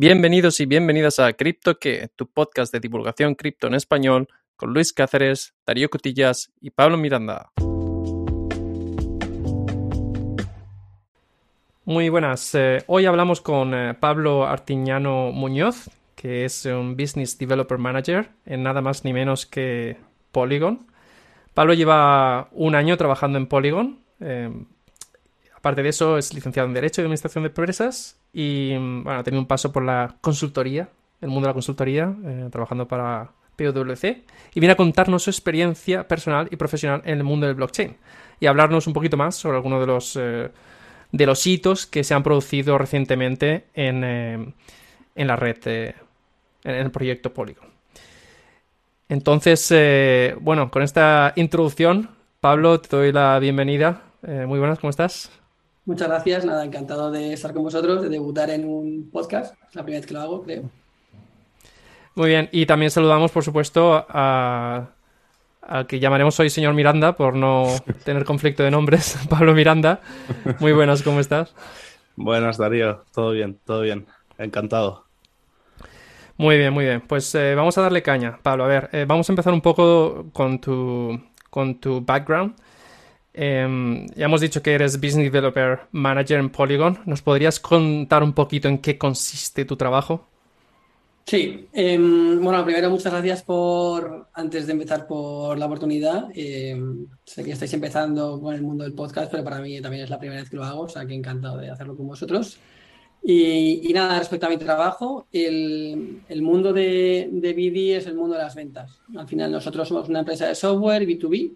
Bienvenidos y bienvenidas a Cripto que, tu podcast de divulgación cripto en español, con Luis Cáceres, Darío Cotillas y Pablo Miranda. Muy buenas. Eh, hoy hablamos con eh, Pablo Artiñano Muñoz, que es un Business Developer Manager en nada más ni menos que Polygon. Pablo lleva un año trabajando en Polygon. Eh, aparte de eso, es licenciado en Derecho y Administración de Empresas y bueno, tenido un paso por la consultoría, el mundo de la consultoría, eh, trabajando para PwC, y viene a contarnos su experiencia personal y profesional en el mundo del blockchain y hablarnos un poquito más sobre algunos de los, eh, de los hitos que se han producido recientemente en, eh, en la red, en el proyecto Polygon. Entonces, bueno, con esta introducción, Pablo, te doy la bienvenida. muy buenas, ¿cómo estás? Muchas gracias, nada, encantado de estar con vosotros, de debutar en un podcast. Es la primera vez que lo hago, creo. Muy bien, y también saludamos, por supuesto, a, al que llamaremos hoy señor Miranda, por no tener conflicto de nombres, Pablo Miranda. Muy buenas, ¿cómo estás? Buenas, Darío, todo bien, todo bien, encantado. Muy bien, muy bien. Pues eh, vamos a darle caña, Pablo. A ver, eh, vamos a empezar un poco con tu, con tu background. Em, ya hemos dicho que eres Business Developer Manager en Polygon. ¿Nos podrías contar un poquito en qué consiste tu trabajo? Sí, em, bueno, primero muchas gracias por, antes de empezar, por la oportunidad. Em, sé que estáis empezando con el mundo del podcast, pero para mí también es la primera vez que lo hago, o sea que encantado de hacerlo con vosotros. Y, nada, respecto a mi trabajo, el, mundo de, de BD es el mundo de las ventas. Al final nosotros somos una empresa de software B2B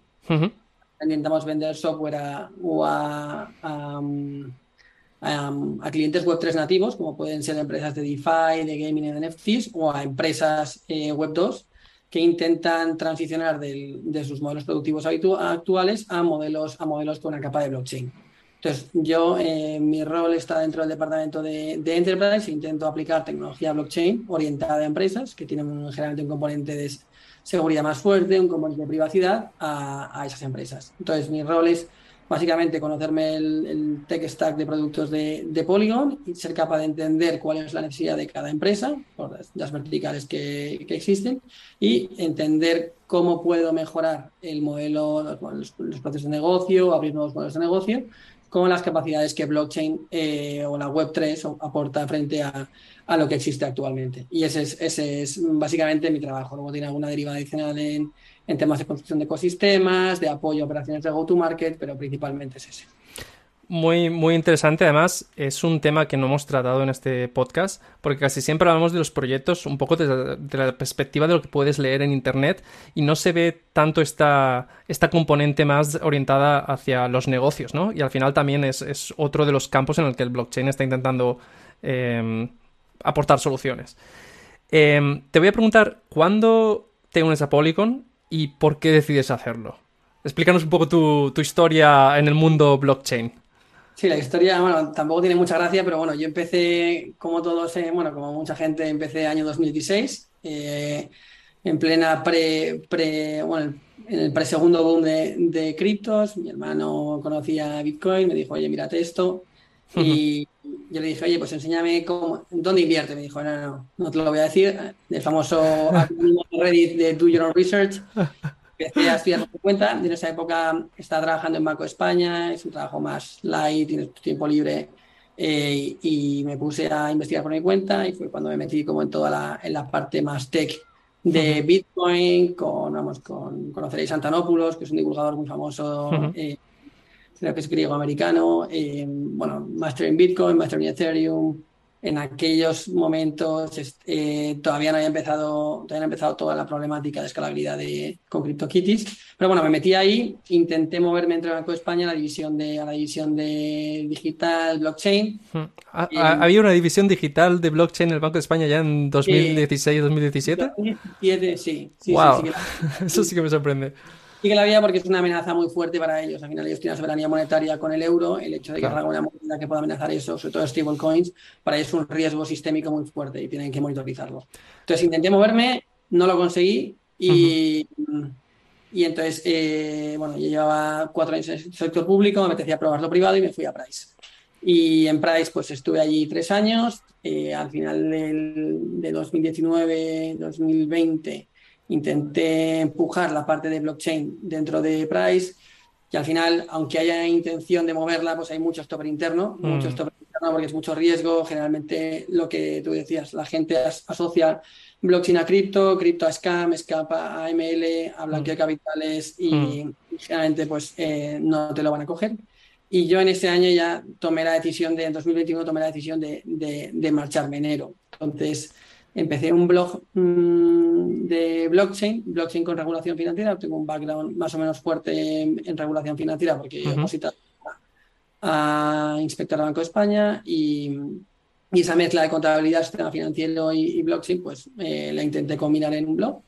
intentamos vender software a, a, clientes Web3 nativos, como pueden ser empresas de DeFi, de gaming en NFTs, o a empresas eh, Web2 que intentan transicionar de sus modelos productivos actuales a modelos, a modelos con una capa de blockchain. Entonces, yo, eh, mi rol está dentro del departamento de, de Enterprise, intento aplicar tecnología blockchain orientada a empresas que tienen generalmente un componente de, seguridad más fuerte, un componente de privacidad a, esas empresas. Entonces, mi rol es básicamente conocerme el, tech stack de productos de, Polygon y ser capaz de entender cuál es la necesidad de cada empresa, por las, verticales que, existen, y entender cómo puedo mejorar el modelo, los, procesos de negocio, abrir nuevos modelos de negocio, con las capacidades que blockchain eh, o la Web3 aporta frente a, a lo que existe actualmente. Y ese es, ese es básicamente mi trabajo. Luego tiene alguna deriva adicional en, en temas de construcción de ecosistemas, de apoyo a operaciones de go-to-market, pero principalmente es ese. Muy, muy interesante. Además, es un tema que no hemos tratado en este podcast, porque casi siempre hablamos de los proyectos un poco desde, la perspectiva de lo que puedes leer en Internet y no se ve tanto esta, esta componente más orientada hacia los negocios, ¿no? Y al final también es, es otro de los campos en el que el blockchain está intentando eh, aportar soluciones. Em, te voy a preguntar, ¿cuándo te unes a Polygon y por qué decides hacerlo? Explícanos un poco tu, historia en el mundo blockchain. Sí, la historia, bueno, tampoco tiene mucha gracia, pero bueno, yo empecé, como todos, eh, bueno, como mucha gente, empecé año 2016, eh, en plena pre, pre, bueno, en el pre-segundo boom de, de criptos. Mi hermano conocía Bitcoin, me dijo, oye, mírate esto. Y, yo le dije, oye, pues enséñame cómo, dónde invierte. Me dijo, no, no, no te lo voy a decir. El famoso Reddit de Do Your Own Research. Empecé a estudiar por cuenta. En esa época estaba trabajando en Banco España, es un trabajo más light, tienes tiempo libre. Eh, y me puse a investigar por mi cuenta y fue cuando me metí como en toda la, en la parte más tech de Bitcoin, con, vamos, con, conoceréis Antanopoulos, que es un divulgador muy famoso creo que es griego-americano, eh, bueno, Master en Bitcoin, Master en Ethereum. En aquellos momentos eh, todavía no había empezado, todavía no empezado toda la problemática de escalabilidad de, con CryptoKitties. Pero bueno, me metí ahí, intenté moverme entre Banco de España a la división de, a la división de digital, blockchain. Hmm. ¿Había una división digital de blockchain en el Banco de España ya en 2016-2017? Sí, sí, sí. Wow. Eso sí que me sorprende. Sí que la había porque es una amenaza muy fuerte para ellos. Al final ellos tienen soberanía monetaria con el euro. El hecho de que haga una moneda que pueda amenazar eso, sobre todo stablecoins, para ellos es un riesgo sistémico muy fuerte y tienen que monitorizarlo. Entonces intenté moverme, no lo conseguí y, y entonces, eh, bueno, yo llevaba cuatro años en el sector público, me apetecía probar lo privado y me fui a Price. Y en Price, pues estuve allí tres años. Eh, al final del, de 2019-2020 intenté empujar la parte de blockchain dentro de Price. Y al final, aunque haya intención de moverla, pues hay mucho stopper interno, mm. mucho stopper interno porque es mucho riesgo. Generalmente lo que tú decías, la gente asocia blockchain a cripto, cripto a scam, scam a AML, a blanqueo de mm. capitales y, mm. generalmente pues eh, no te lo van a coger. Y yo en ese año ya tomé la decisión de, en 2021 tomé la decisión de, de, marcharme enero. Entonces empecé un blog mm, de blockchain, blockchain con regulación financiera. Tengo un background más o menos fuerte en, regulación financiera porque he visitado a, inspector del Banco de España y, y, esa mezcla de contabilidad, sistema financiero y, blockchain, pues eh, la intenté combinar en un blog.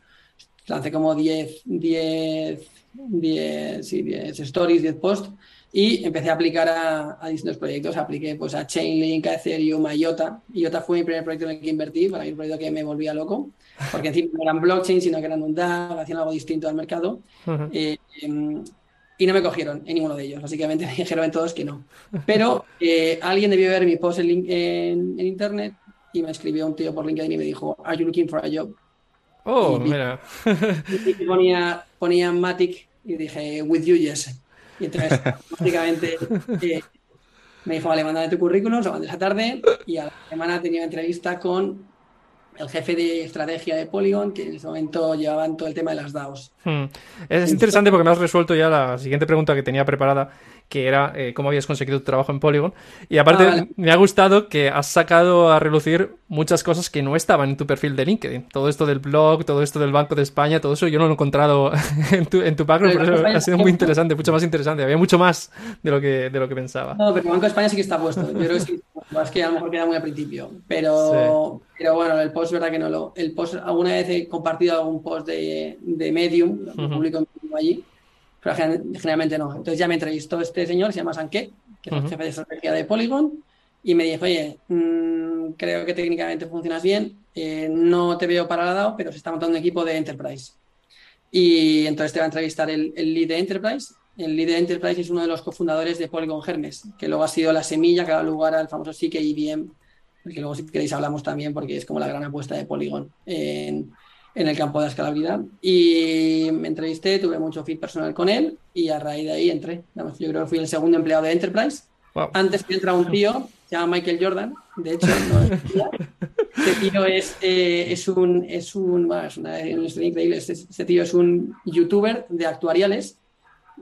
Lancé como 10, 10, 10, sí, 10 stories, 10 posts y empecé a aplicar a, distintos proyectos. Apliqué pues, a Chainlink, a Ethereum, a IOTA. IOTA fue mi primer proyecto en el que invertí, para mí un proyecto que me volvía loco, porque encima no eran blockchain, sino que eran un DAG, hacían algo distinto al mercado. Eh, em, y no me cogieron en ninguno de ellos. Básicamente me dijeron en todos que no. Pero eh, alguien debió ver mi post en, en, internet y me escribió un tío por LinkedIn y me dijo, ¿Are you looking for a job? Oh, mira. y ponía, ponía Matic y dije, With you, yes. Y entonces, básicamente, eh, me dijo, vale, mándame tu currículum, lo mandé esa tarde y a la semana tenía una entrevista con el jefe de estrategia de Polygon, que en ese momento llevaban todo el tema de las DAOs. Hmm. Es interesante porque me has resuelto ya la siguiente pregunta que tenía preparada, que era eh, cómo habías conseguido tu trabajo en Polygon. Y aparte, ah, me ha gustado que has sacado a relucir muchas cosas que no estaban en tu perfil de LinkedIn. Todo esto del blog, todo esto del Banco de España, todo eso yo no lo he encontrado en tu, en tu background, pero eso ha sido muy interesante, mucho más interesante. Había mucho más de lo que, de lo que pensaba. No, pero el Banco de España sí que está puesto. Yo creo que sí, es que a lo mejor queda muy al principio. Pero, pero bueno, el post, verdad que no lo. El post, alguna vez he compartido algún post de, de Medium, lo publico allí pero generalmente no. Entonces ya me entrevistó este señor, se llama Sanke, que es el jefe de estrategia de Polygon, y me dijo, oye, mm, creo que técnicamente funcionas bien, eh, no te veo para la DAO, pero se está montando un equipo de Enterprise. Y entonces te va a entrevistar el, lead de Enterprise. El lead de Enterprise es uno de los cofundadores de Polygon Hermes, que luego ha sido la semilla que ha dado lugar al famoso SIC IBM, que luego si queréis hablamos también porque es como la gran apuesta de Polygon en, en el campo de escalabilidad. Y me entrevisté, tuve mucho feed personal con él y a raíz de ahí entré. yo creo que fui el segundo empleado de Enterprise. Antes que entra un tío, se llama Michael Jordan. De hecho, no es Este tío es, eh, es un, es un, es una, historia increíble. Este, este, tío es un youtuber de actuariales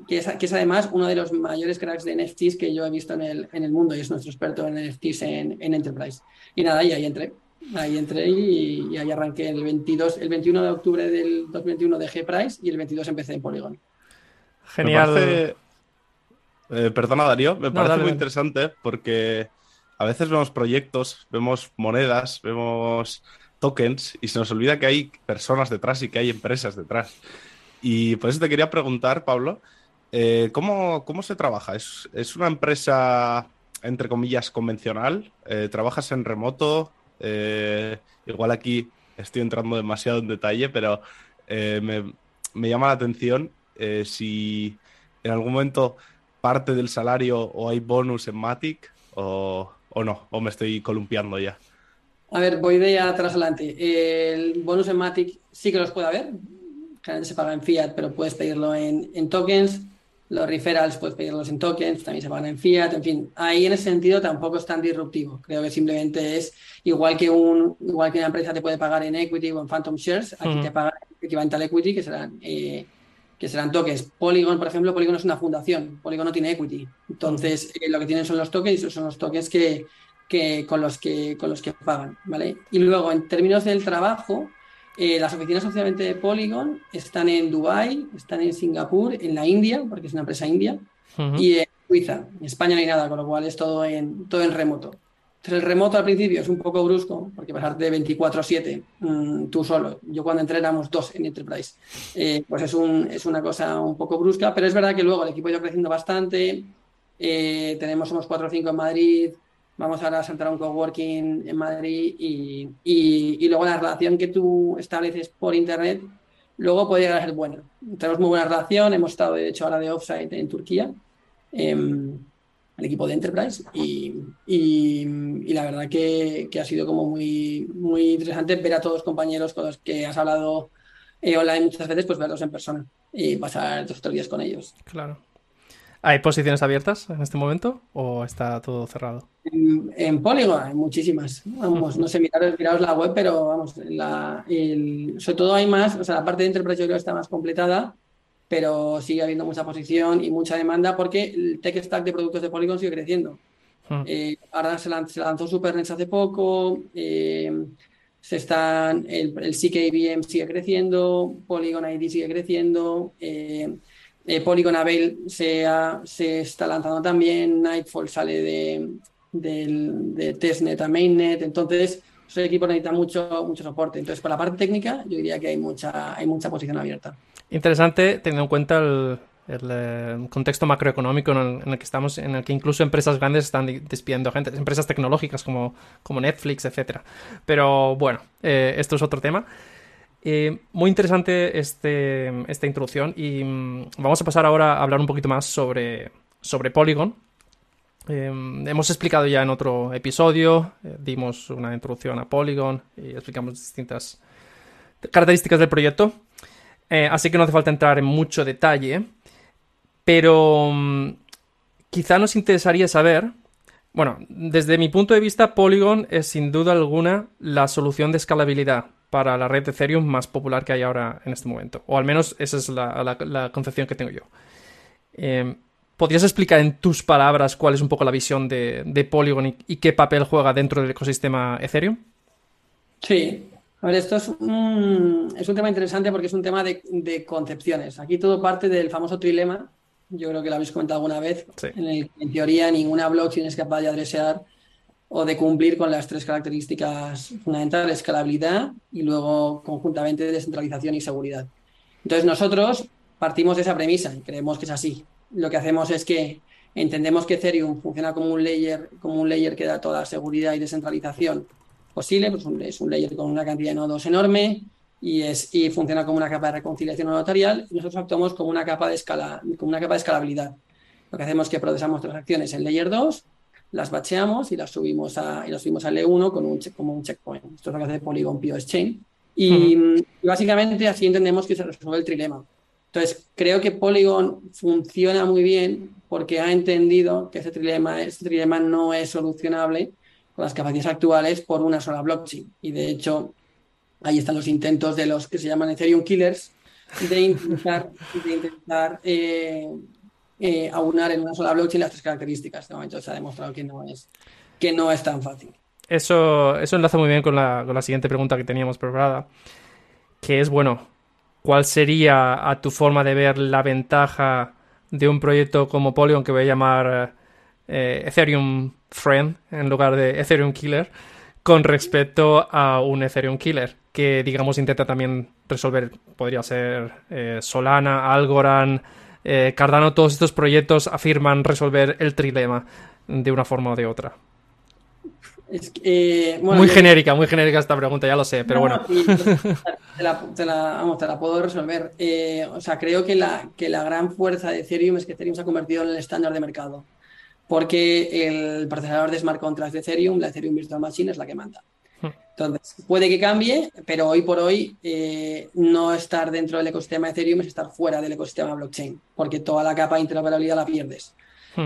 que es, que es, además uno de los mayores cracks de NFTs que yo he visto en el, en el mundo y es nuestro experto en NFTs en, en Enterprise. Y nada, y ahí entré. Ahí entré y, ahí arranqué el 22, el 21 de octubre del 2021 dejé Price y el 22 empecé en Polygon. Genial. Eh, perdona Darío, me parece muy interesante porque a veces vemos proyectos, vemos monedas, vemos tokens y se nos olvida que hay personas detrás y que hay empresas detrás. Y por eso te quería preguntar, Pablo, eh, ¿cómo, se trabaja? ¿Es, una empresa, entre comillas, convencional? Eh, ¿Trabajas en remoto? Eh, igual aquí estoy entrando demasiado en detalle, pero eh, me, llama la atención eh, si en algún momento parte del salario o hay bonus en Matic o, no, o me estoy columpiando ya. A ver, voy de atrás adelante. El bonus en Matic sí que los puede haber. Generalmente se paga en fiat, pero puedes pedirlo en, en tokens. Los referrals puedes pedirlos en tokens, también se pagan en fiat, en fin. Ahí en ese sentido tampoco es tan disruptivo. Creo que simplemente es igual que un igual que una empresa te puede pagar en equity o en phantom shares, aquí te pagan equivalente al equity, que serán eh, que serán tokens. Polygon, por ejemplo, Polygon es una fundación, Polygon no tiene equity. Entonces, eh, lo que tienen son los tokens, y son los tokens que, que, con los que con los que pagan, ¿vale? Y luego, en términos del trabajo, eh, las oficinas oficialmente de Polygon están en Dubai, están en Singapur, en la India, porque es una empresa india, y en Suiza. En España no hay nada, con lo cual es todo en, todo en remoto. Entonces, el remoto al principio es un poco brusco, porque pasarte de 24-7 mm, tú solo. Yo cuando entré éramos dos en Enterprise. Eh, pues es, un, es una cosa un poco brusca, pero es verdad que luego el equipo ha ido creciendo bastante. Eh, tenemos, somos 4 o 5 en Madrid, vamos ahora a saltar a un coworking en Madrid y, y, luego la relación que tú estableces por internet luego puede llegar a ser buena. Tenemos muy buena relación, hemos estado de hecho ahora de offsite en Turquía. Em, al equipo de Enterprise y, y, la verdad que, que, ha sido como muy, muy interesante ver a todos los compañeros con los que has hablado eh, online muchas veces, pues verlos en persona y pasar dos o tres días con ellos. Claro. ¿Hay posiciones abiertas en este momento o está todo cerrado? En, Polygon hay muchísimas. Vamos, no sé, miraros, la web, pero vamos, la, sobre todo hay más, o sea, la parte de Enterprise yo creo que está más completada, pero sigue habiendo mucha posición y mucha demanda porque el tech stack de productos de Polygon sigue creciendo. Eh, ahora se, lanzó, SuperNets hace poco, eh, se están, el, el CKVM sigue creciendo, Polygon ID sigue creciendo. Eh, eh, Polygon se, se está lanzando también, Nightfall sale de, de testnet a mainnet, entonces ese equipo necesita mucho, mucho soporte. Entonces, por la parte técnica, yo diría que hay mucha, hay mucha posición abierta. Interesante, teniendo en cuenta el, eh, contexto macroeconómico en el, que estamos, en el que incluso empresas grandes están despidiendo gente, empresas tecnológicas como, como Netflix, etcétera. Pero bueno, eh, esto es otro tema. Eh, muy interesante este, esta introducción y mm, vamos a pasar ahora a hablar un poquito más sobre, Polygon. Eh, hemos explicado ya en otro episodio, eh, dimos una introducción a Polygon y explicamos distintas características del proyecto, así que no hace falta entrar en mucho detalle, pero mm, quizá nos interesaría saber, bueno, desde mi punto de vista, Polygon es sin duda alguna la solución de escalabilidad para la red de Ethereum más popular que hay ahora en este momento. O al menos esa es la, concepción que tengo yo. Em, ¿Podrías explicar en tus palabras cuál es un poco la visión de, Polygon y, qué papel juega dentro del ecosistema Ethereum? Sí, a ver, esto es un, es un tema interesante porque es un tema de, concepciones. Aquí todo parte del famoso trilema, yo creo que lo habéis comentado alguna vez, en el que en teoría ninguna blockchain es capaz de adresear o de cumplir con las tres características fundamentales, escalabilidad y luego conjuntamente descentralización y seguridad. Entonces nosotros partimos de esa premisa y creemos que es así. Lo que hacemos es que entendemos que Ethereum funciona como un layer, como un layer que da toda la seguridad y descentralización posible, pues es un layer con una cantidad de nodos enorme y, es, y funciona como una capa de reconciliación notarial y nosotros actuamos como una capa de escala, como una capa de escalabilidad. Lo que hacemos es que procesamos transacciones en layer 2 las bacheamos y las subimos a, y las subimos al E1 con un como un checkpoint. Esto es lo que hace Polygon POS Chain. Y, básicamente así entendemos que se resuelve el trilema. Entonces, creo que Polygon funciona muy bien porque ha entendido que ese trilema, ese trilema no es solucionable con las capacidades actuales por una sola blockchain. Y de hecho, ahí están los intentos de los que se llaman Ethereum Killers de intentar, de intentar eh, eh, aunar en una sola blockchain las tres características. De momento se ha demostrado que no es, que no es tan fácil. Eso, eso enlaza muy bien con la, con la siguiente pregunta que teníamos preparada, que es, bueno, ¿cuál sería a tu forma de ver la ventaja de un proyecto como Polygon que voy a llamar eh, Ethereum Friend en lugar de Ethereum Killer con respecto a un Ethereum Killer que digamos intenta también resolver, podría ser eh, Solana, Algorand, eh, Cardano, todos estos proyectos afirman resolver el trilema de una forma o de otra. Eh, muy genérica, muy genérica esta pregunta, ya lo sé, pero bueno. Te la, puedo resolver. Eh, o sea, creo que la, que la gran fuerza de Ethereum es que Ethereum se ha convertido en el estándar de mercado. Porque el procesador de smart contracts de Ethereum, la Ethereum Virtual Machine, es la que manda. Entonces, puede que cambie, pero hoy por hoy eh, no estar dentro del ecosistema Ethereum es estar fuera del ecosistema blockchain, porque toda la capa de interoperabilidad la pierdes.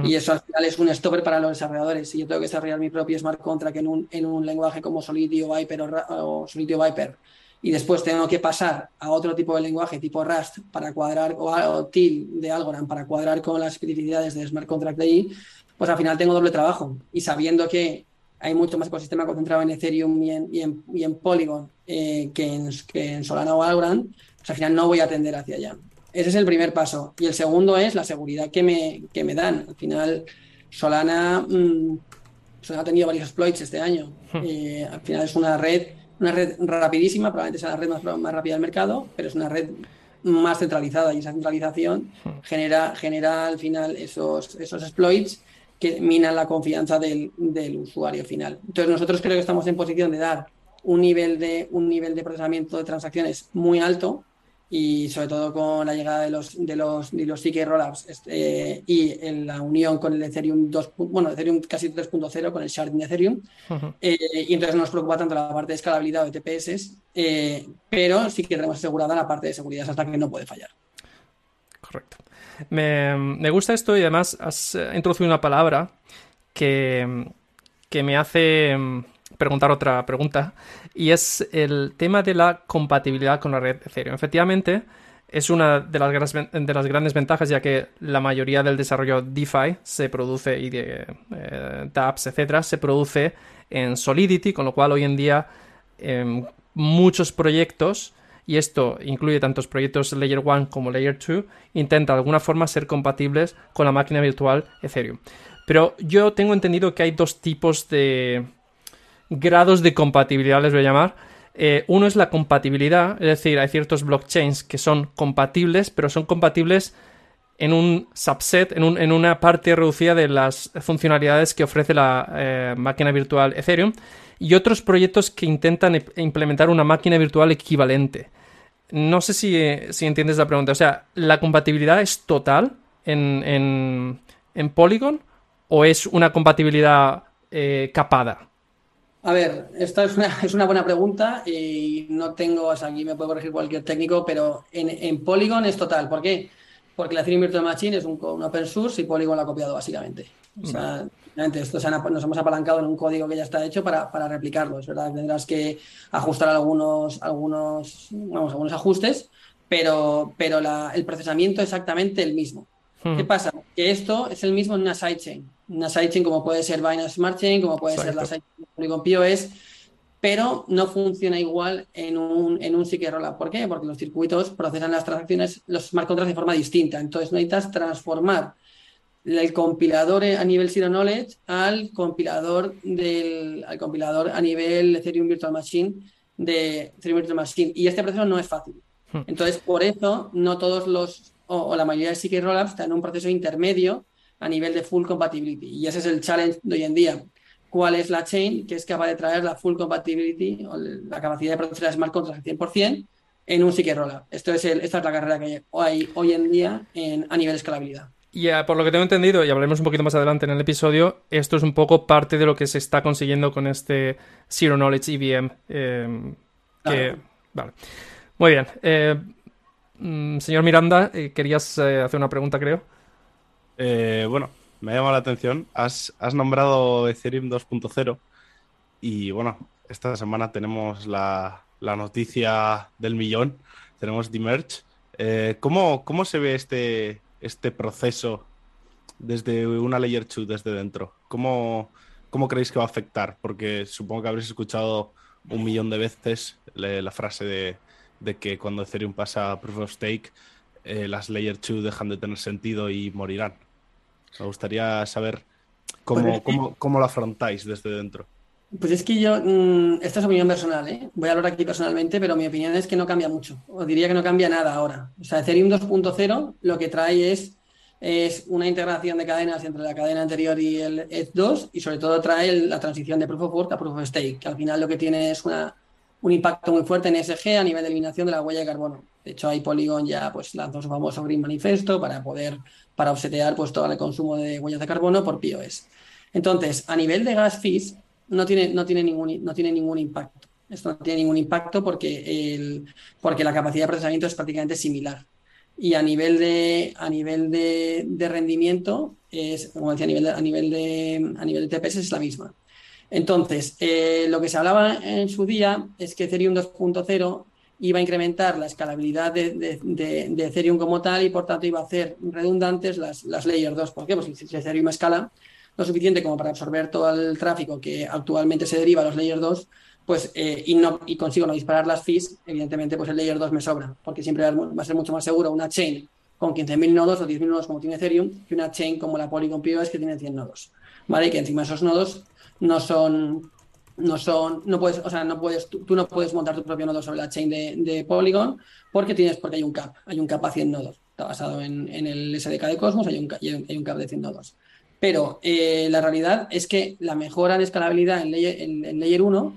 Y eso al final es un stopper para los desarrolladores. Si yo tengo que desarrollar mi propio smart contract en un, en un lenguaje como Solidity o Viper o, Solidity Viper, y después tengo que pasar a otro tipo de lenguaje tipo Rust para cuadrar o, o TIL de Algorand para cuadrar con las especificidades de smart contract de ahí, pues al final tengo doble trabajo. Y sabiendo que hay mucho más ecosistema concentrado en Ethereum y en, y en, Polygon eh, que, en, que, en, Solana o Algorand, pues al final no voy a tender hacia allá. Ese es el primer paso. Y el segundo es la seguridad que me, que me dan. Al final, Solana, mm, Solana ha tenido varios exploits este año. Hmm. Eh, al final es una red, una red rapidísima, probablemente sea la red más, más rápida del mercado, pero es una red más centralizada y esa centralización hmm. genera, genera al final esos, esos exploits que minan la confianza del, usuario final. Entonces nosotros creo que estamos en posición de dar un nivel de, un nivel de procesamiento de transacciones muy alto y sobre todo con la llegada de los de los, de los CK Rollups este, y en la unión con el Ethereum 2, bueno, Ethereum casi 3.0 con el sharding de Ethereum eh, y entonces no nos preocupa tanto la parte de escalabilidad o de TPS eh, pero sí que tenemos asegurada la parte de seguridad hasta que no puede fallar. Correcto. Me, gusta esto y además has introducido una palabra que, que me hace preguntar otra pregunta y es el tema de la compatibilidad con la red Ethereum. Efectivamente, es una de las, grandes, de las grandes ventajas ya que la mayoría del desarrollo DeFi se produce y de eh, dApps, etcétera, se produce en Solidity, con lo cual hoy en día em, muchos proyectos y esto incluye tantos proyectos Layer 1 como Layer 2, intenta de alguna forma ser compatibles con la máquina virtual Ethereum. Pero yo tengo entendido que hay dos tipos de, grados de compatibilidad, les voy a llamar. Eh, uno es la compatibilidad, es decir, hay ciertos blockchains que son compatibles, pero son compatibles en un subset, en, una parte reducida de las funcionalidades que ofrece la eh, máquina virtual Ethereum, y otros proyectos que intentan implementar una máquina virtual equivalente. No sé si, entiendes la pregunta. O sea, ¿la compatibilidad es total en, Polygon o es una compatibilidad eh, capada? A ver, esta es una, es una buena pregunta y no tengo, o sea, aquí me puede corregir cualquier técnico, pero en, Polygon es total. ¿Por qué? La Ethereum Virtual Machine es un, open source y Polygon lo ha copiado básicamente. O sea, esto nos hemos apalancado en un código que ya está hecho para, para replicarlo. Es verdad, tendrás que ajustar algunos, algunos, vamos, algunos ajustes, pero, pero el procesamiento es exactamente el mismo. ¿Qué pasa? Que esto es el mismo en una sidechain una sidechain como puede ser Binance Smart Chain, como puede ser la sidechain Polygon POS, pero no funciona igual en un, en un Rollup. ¿Por qué? Porque los circuitos procesan las transacciones, los smart contracts de forma distinta. Entonces necesitas transformar el compilador a nivel Zero Knowledge al compilador del al compilador a nivel Ethereum Virtual Machine de Ethereum Virtual Machine. Y este proceso no es fácil. Hmm. Entonces, por eso, no todos los, o, la mayoría de CK Rollups están en un proceso intermedio a nivel de full compatibility. Y ese es el challenge de hoy en día. ¿Cuál es la chain que es capaz de traer la full compatibility o la capacidad de producir las smart contracts al 100% en un CK Rollup? Esto es esta es la carrera que hay hoy en día en, a nivel de escalabilidad. Y por lo que tengo entendido, y hablaremos un poquito más adelante en el episodio, esto es un poco parte de lo que se está consiguiendo con este Zero Knowledge EVM. Eh, vale. Muy bien. Eh, mm, señor Miranda, eh, querías hacer una pregunta, creo. Eh, bueno, me ha llamado la atención. Has, nombrado Ethereum 2.0 y bueno, esta semana tenemos la, noticia del millón, tenemos Demerge. Eh, ¿cómo, ¿Cómo se ve este, este proceso desde una Layer 2, desde dentro? ¿Cómo, ¿Cómo creéis que va a afectar? Porque supongo que habréis escuchado un millón de veces la, frase de, de, que cuando Ethereum pasa a Proof of Stake, eh, las Layer 2 dejan de tener sentido y morirán. Me gustaría saber cómo, cómo, lo afrontáis desde dentro. Pues es que yo, mm, esta es opinión personal, ¿eh? voy a hablar aquí personalmente, pero mi opinión es que no cambia mucho, o diría que no cambia nada ahora. O sea, Ethereum 2.0 lo que trae es, es una integración de cadenas entre la cadena anterior y el ETH2 y sobre todo trae la transición de Proof of Work a Proof of Stake, que al final lo que tiene es una, un impacto muy fuerte en ESG a nivel de eliminación de la huella de carbono. De hecho, ahí Polygon ya pues, lanzó su famoso Green Manifesto para poder para offsetear pues, todo el consumo de huellas de carbono por POS. Entonces, a nivel de gas fees, no tiene, no tiene, ningún, no tiene ningún impacto. Esto no tiene ningún impacto porque, el, porque la capacidad de procesamiento es prácticamente similar. Y a nivel de, a nivel de, rendimiento, es, como decía, a nivel de, a nivel de, a nivel de TPS es la misma. Entonces, eh, lo que se hablaba en su día es que Ethereum 2.0 iba a incrementar la escalabilidad de, Ethereum como tal y por tanto iba a hacer redundantes las, las Layer 2. ¿Por qué? Pues si Ethereum escala lo suficiente como para absorber todo el tráfico que actualmente se deriva a los Layer 2, pues eh, y, no, y consigo no disparar las fees, evidentemente pues el Layer 2 me sobra, porque siempre va a ser mucho más seguro una chain con 15.000 nodos o 10.000 nodos como tiene Ethereum que una chain como la Polygon POS que tiene 100 nodos. ¿Vale? Y que encima esos nodos no son no son, no puedes, o sea, no puedes, tú, no puedes montar tu propio nodo sobre la chain de, Polygon porque tienes, porque hay un cap, hay un cap a 100 nodos. Está basado en, el SDK de Cosmos, hay un, hay un cap de 100 nodos. Pero eh, la realidad es que la mejora en escalabilidad en layer, en, layer 1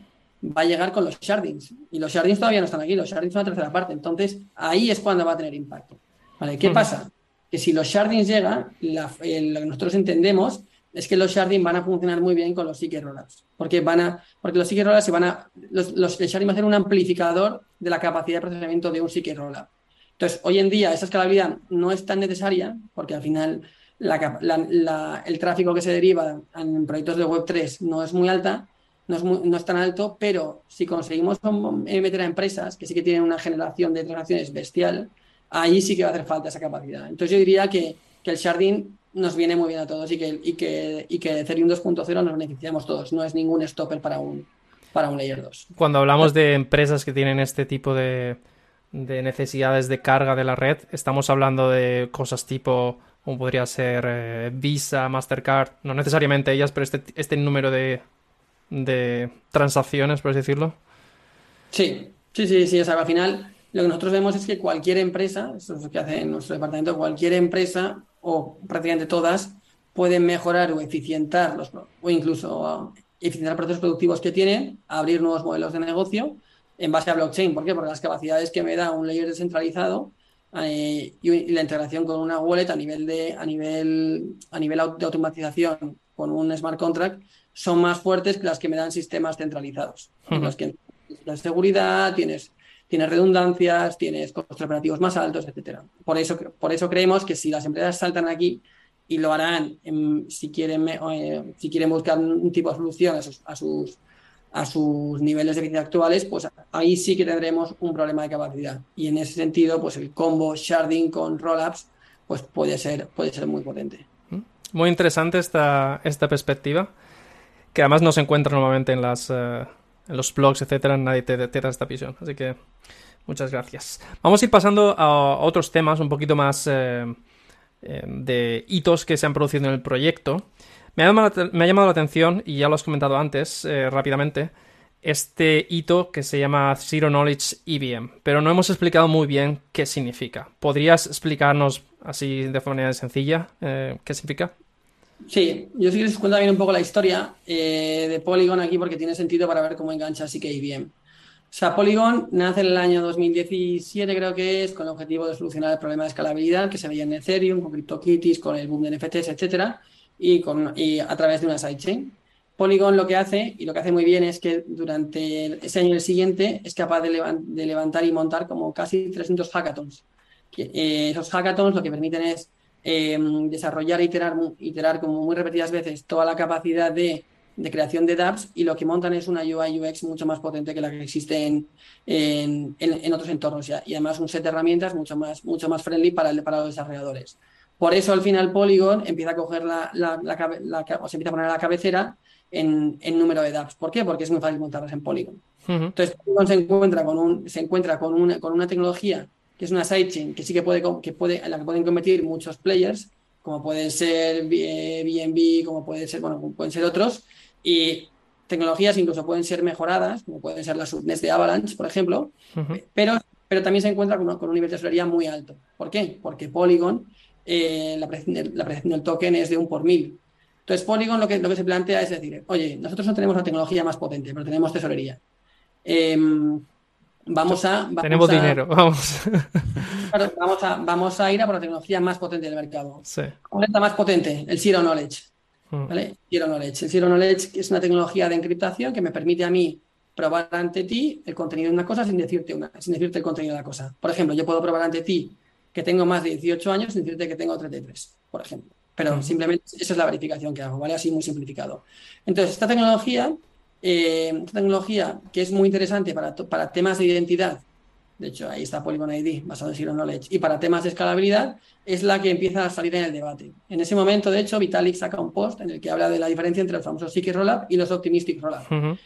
va a llegar con los shardings. Y los shardings todavía no están aquí, los shardings son la tercera parte. Entonces, ahí es cuando va a tener impacto. ¿Vale? ¿Qué pasa? Que si los shardings llegan, lo que nosotros entendemos es que los sharding van a funcionar muy bien con los CK rollups. Porque, van a, porque los CK rollups se van a. Los, los sharding van a ser un amplificador de la capacidad de procesamiento de un CK rollup. Entonces, hoy en día esa escalabilidad no es tan necesaria porque al final el tráfico que se deriva en proyectos de Web3 no es muy alta, no es, no es tan alto, pero si conseguimos meter a empresas que sí que tienen una generación de transacciones bestial, ahí sí que va a hacer falta esa capacidad. Entonces yo diría que, que el sharding nos viene muy bien a todos y que, y que, y que Ethereum 2.0 nos beneficiamos todos. No es ningún stopper para un, para un Layer 2. Cuando hablamos de empresas que tienen este tipo de, de necesidades de carga de la red, estamos hablando de cosas tipo, como podría ser eh, Visa, Mastercard, no necesariamente ellas, pero este, este número de, de transacciones, por así decirlo. Sí, sí, sí, sí. O sea, al final lo que nosotros vemos es que cualquier empresa, eso es lo que hace nuestro departamento, cualquier empresa o prácticamente todas pueden mejorar o eficientar los, o incluso eficientar procesos productivos que tienen, abrir nuevos modelos de negocio en base a blockchain. ¿Por qué? Porque las capacidades que me da un layer descentralizado eh, y, la integración con una wallet a nivel de a nivel a nivel de automatización con un smart contract son más fuertes que las que me dan sistemas centralizados. Los que la seguridad, tienes tienes redundancias, tienes costos operativos más altos, etcétera. Por eso, por eso creemos que si las empresas saltan aquí y lo harán si, quieren, eh, si quieren buscar un tipo de solución a sus, a sus, niveles de vida actuales, pues ahí sí que tendremos un problema de capacidad. Y en ese sentido, pues el combo sharding con rollups pues puede ser, puede ser muy potente. Muy interesante esta, esta perspectiva, que además no se encuentra normalmente en las... Eh, en los blogs, etcétera, nadie te, da esta visión. Así que muchas gracias. Vamos a ir pasando a otros temas un poquito más eh, eh, de hitos que se han producido en el proyecto. Me ha, llamado, la atención, y ya lo has comentado antes eh, rápidamente, este hito que se llama Zero Knowledge EVM, pero no hemos explicado muy bien qué significa. ¿Podrías explicarnos así de forma sencilla qué significa? Sí, yo sí que les cuento bien un poco la historia eh, de Polygon aquí porque tiene sentido para ver cómo engancha así que bien. O sea, Polygon nace en el año 2017, creo que es, con el objetivo de solucionar el problema de escalabilidad que se veía en Ethereum, con CryptoKitties, con el boom de NFTs, etcétera, y, con, y a través de una sidechain. Polygon lo que hace, y lo que hace muy bien, es que durante ese año y el siguiente es capaz de, levantar y montar como casi 300 hackathons. Eh, esos hackathons lo que permiten es Em, desarrollar e iterar, iterar como muy repetidas veces toda la capacidad de, creación de dApps y lo que montan es una UI UX mucho más potente que la que existe en, en, otros entornos y además un set de herramientas mucho más, mucho más friendly para, para los desarrolladores. Por eso al final Polygon empieza a coger la, la, o se empieza a poner la cabecera en, número de dApps. ¿Por qué? Porque es muy fácil montarlas en Polygon. Entonces Polygon se encuentra con, un, se encuentra con, una, con una tecnología que es una sidechain que sí que puede, que puede, en la que pueden competir muchos players, como pueden ser BNB, como pueden ser, bueno, pueden ser otros, y tecnologías incluso pueden ser mejoradas, como pueden ser las subnets de Avalanche, por ejemplo, pero, pero también se encuentra con, con, un nivel de tesorería muy alto. ¿Por qué? Porque Polygon, eh, la, la del token es de un por mil. Entonces, Polygon lo que, lo que se plantea es decir, oye, nosotros no tenemos la tecnología más potente, pero tenemos tesorería. Em, Vamos a. Tenemos dinero, vamos. vamos, a, vamos a ir a por la tecnología más potente del mercado. Sí. ¿Cuál es la más potente? El Zero Knowledge. Hmm. ¿vale? Zero Knowledge. El Zero Knowledge es una tecnología de encriptación que me permite a mí probar ante ti el contenido de una cosa sin decirte, una, sin decirte el contenido de la cosa. Por ejemplo, yo puedo probar ante ti que tengo más de 18 años sin decirte que tengo 33, por ejemplo. Pero hmm. simplemente esa es la verificación que hago, ¿vale? Así muy simplificado. Entonces, esta tecnología eh, tecnología que es muy interesante para, para temas de identidad, de hecho ahí está Polygon ID basado en Zero Knowledge, y para temas de escalabilidad es la que empieza a salir en el debate. En ese momento, de hecho, Vitalik saca un post en el que habla de la diferencia entre los famosos Seeker Rollup y los Optimistic Rollup.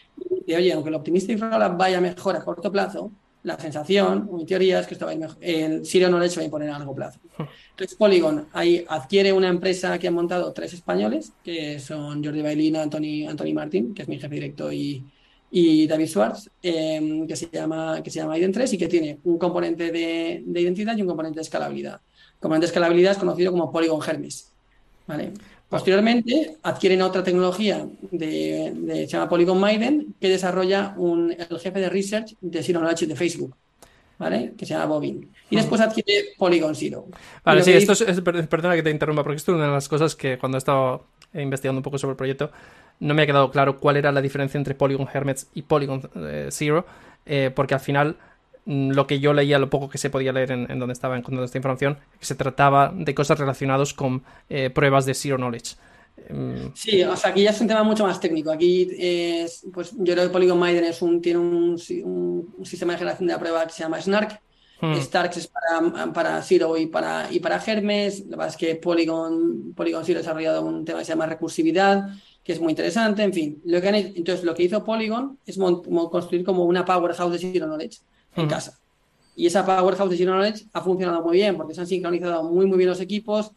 Y oye, aunque el Optimistic Rollup vaya mejor a corto plazo, la sensación, mi teoría es que esto va a ir mejor. El Zero Knowledge va a imponer a largo plazo. Entonces, Polygon ahí adquiere una empresa que han montado tres españoles, que son Jordi Bailina, Anthony, Anthony Martín, que es mi jefe directo, y, y David Schwartz, em, que, se llama, que se llama Ident3 y que tiene un componente de, de, identidad y un componente de escalabilidad. El componente de escalabilidad es conocido como Polygon Hermes. ¿vale? Posteriormente adquieren otra tecnología de, de, se llama Polygon Maiden que desarrolla un, el jefe de research de Zero Knowledge de Facebook, ¿vale? Que se llama Bobin. Y después adquiere Polygon Zero. Vale, sí, esto es, perdona que te interrumpa, porque esto es una de las cosas que cuando he estado investigando un poco sobre el proyecto no me ha quedado claro cuál era la diferencia entre Polygon Hermits y Polygon eh, Zero, eh, porque al final lo que yo leía, lo poco que se podía leer en, donde estaba encontrando esta información, que se trataba de cosas relacionadas con eh, pruebas de Zero Knowledge. Mm. Sí, o sea, aquí ya es un tema mucho más técnico. Aquí es, pues yo creo que Polygon Maiden es un, tiene un, sistema de generación de la prueba que se llama Snark. Hmm. Starks es para, para Zero y para, y para Hermes. La verdad es que Polygon, Polygon Zero ha desarrollado un tema que se llama recursividad, que es muy interesante. En fin, lo que entonces lo que hizo Polygon es construir como una powerhouse de Zero Knowledge en casa. Y esa powerhouse de Zero Knowledge ha funcionado muy bien porque se han sincronizado muy, muy bien los equipos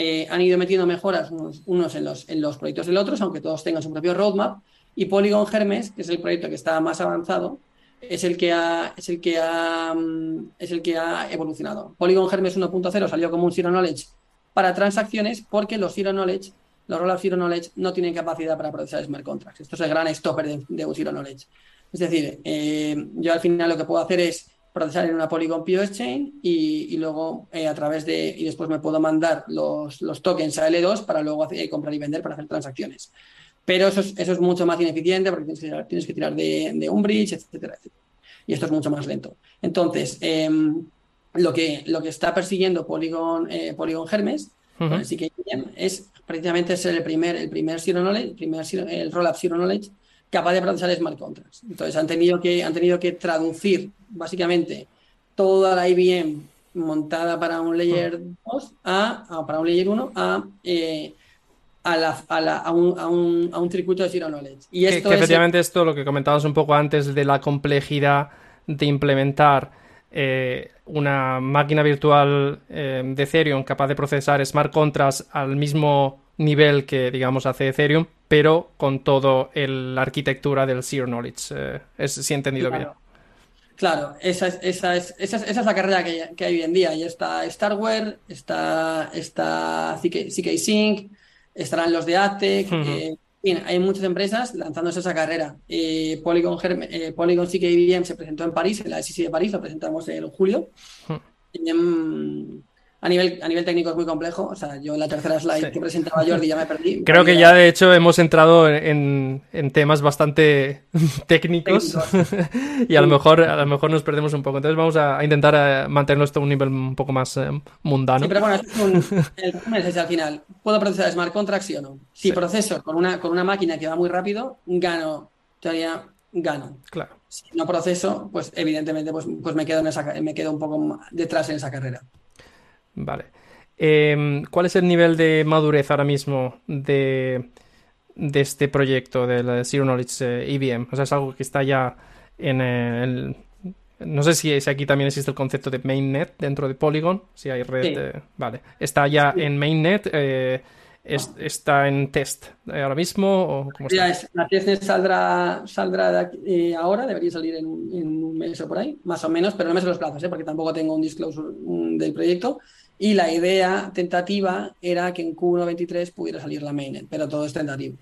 eh, han ido metiendo mejoras unos, en, los, en los proyectos del otros, aunque todos tengan su propio roadmap. Y Polygon Hermes, que es el proyecto que está más avanzado, es el que ha, es el que ha, mm, es el que ha evolucionado. Polygon Hermes 1.0 salió como un Zero Knowledge para transacciones porque los Zero Knowledge, los Rollup Zero Knowledge no tienen capacidad para procesar smart contracts. Esto es el gran stopper de, de Zero Knowledge. Es decir, eh, yo al final lo que puedo hacer es procesar en una Polygon POS Chain y, luego eh, a través de, y después me puedo mandar los, los tokens a L2 para luego hacer, comprar y vender para hacer transacciones. Pero eso es, eso es mucho más ineficiente porque tienes que tirar, tienes que tirar de, de, un bridge, etcétera, etcétera. Y esto es mucho más lento. Entonces, em, lo, que, lo que está persiguiendo Polygon, eh, Polygon Hermes es precisamente ser el primer, el primer Zero Knowledge, el primer el Rollup Zero Knowledge capaz de procesar smart contracts. Entonces han tenido que, han tenido que traducir básicamente toda la IBM montada para un layer 2 a, para un layer 1 a, eh, a, la, a, la, a, un, a, un, a, un, circuito de Zero Knowledge. Y esto que, efectivamente esto, lo que comentabas un poco antes de la complejidad de implementar eh, una máquina virtual eh, de Ethereum capaz de procesar smart contracts al mismo nivel que, digamos, hace Ethereum, pero con todo la arquitectura del Zero Knowledge. Eh, es, si he entendido bien. Claro, esa es, esa, es, esa, es, esa es la carrera que, que, hay hoy en día. Y está Starware, está, está CK, CK Sync, estarán los de ATEC. Eh, hay muchas empresas lanzándose esa carrera. Eh, Polygon, eh, Polygon CK se presentó en París, en la SC de París, lo presentamos en julio a nivel, a nivel técnico es muy complejo. O sea, yo en la tercera slide que presentaba Jordi ya me perdí. Creo que ya de hecho hemos entrado en, en temas bastante técnicos y a lo, mejor, a lo mejor nos perdemos un poco. Entonces vamos a, intentar eh, mantenerlo esto a un nivel un poco más eh, mundano. Sí, pero bueno, es un, el resumen es al final. ¿Puedo procesar Smart Contract sí o no? Si proceso con una, con una máquina que va muy rápido, gano, teoría, gano. Claro. Si no proceso, pues evidentemente pues, pues me, quedo en esa, me quedo un poco detrás en esa carrera. Vale. Em, ¿Cuál es el nivel de madurez ahora mismo de, de este proyecto del Zero Knowledge EVM? Eh, o sea, es algo que está ya en el... No sé si, aquí también existe el concepto de mainnet dentro de Polygon, si hay red... vale. ¿Está ya en mainnet? Eh, ¿Está en test ahora mismo? O cómo está? la test saldrá, saldrá ahora, debería salir en, un o por ahí, más o menos, pero no me sé los plazos, ¿eh? porque tampoco tengo un disclosure del proyecto. Y la idea tentativa era que en Q1 pudiera salir la mainnet, pero todo es tentativo.